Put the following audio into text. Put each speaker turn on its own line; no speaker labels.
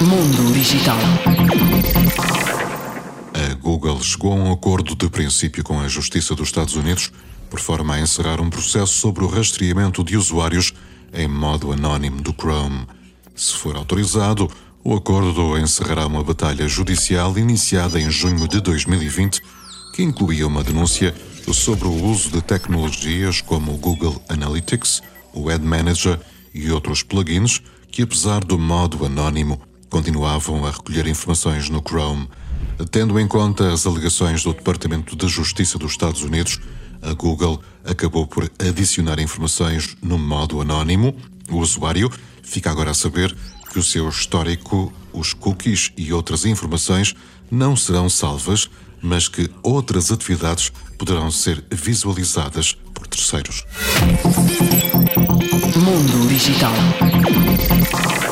Mundo Digital.
A Google chegou a um acordo de princípio com a Justiça dos Estados Unidos por forma a encerrar um processo sobre o rastreamento de usuários em modo anónimo do Chrome. Se for autorizado, o acordo encerrará uma batalha judicial iniciada em junho de 2020 que incluía uma denúncia sobre o uso de tecnologias como o Google Analytics, o Ad Manager e outros plugins que, apesar do modo anónimo, continuavam a recolher informações no Chrome. Tendo em conta as alegações do Departamento de Justiça dos Estados Unidos, a Google acabou por adicionar informações no modo anónimo. O usuário fica agora a saber que o seu histórico, os cookies e outras informações não serão salvas, mas que outras atividades poderão ser visualizadas por terceiros.
Mundo Digital. Bye.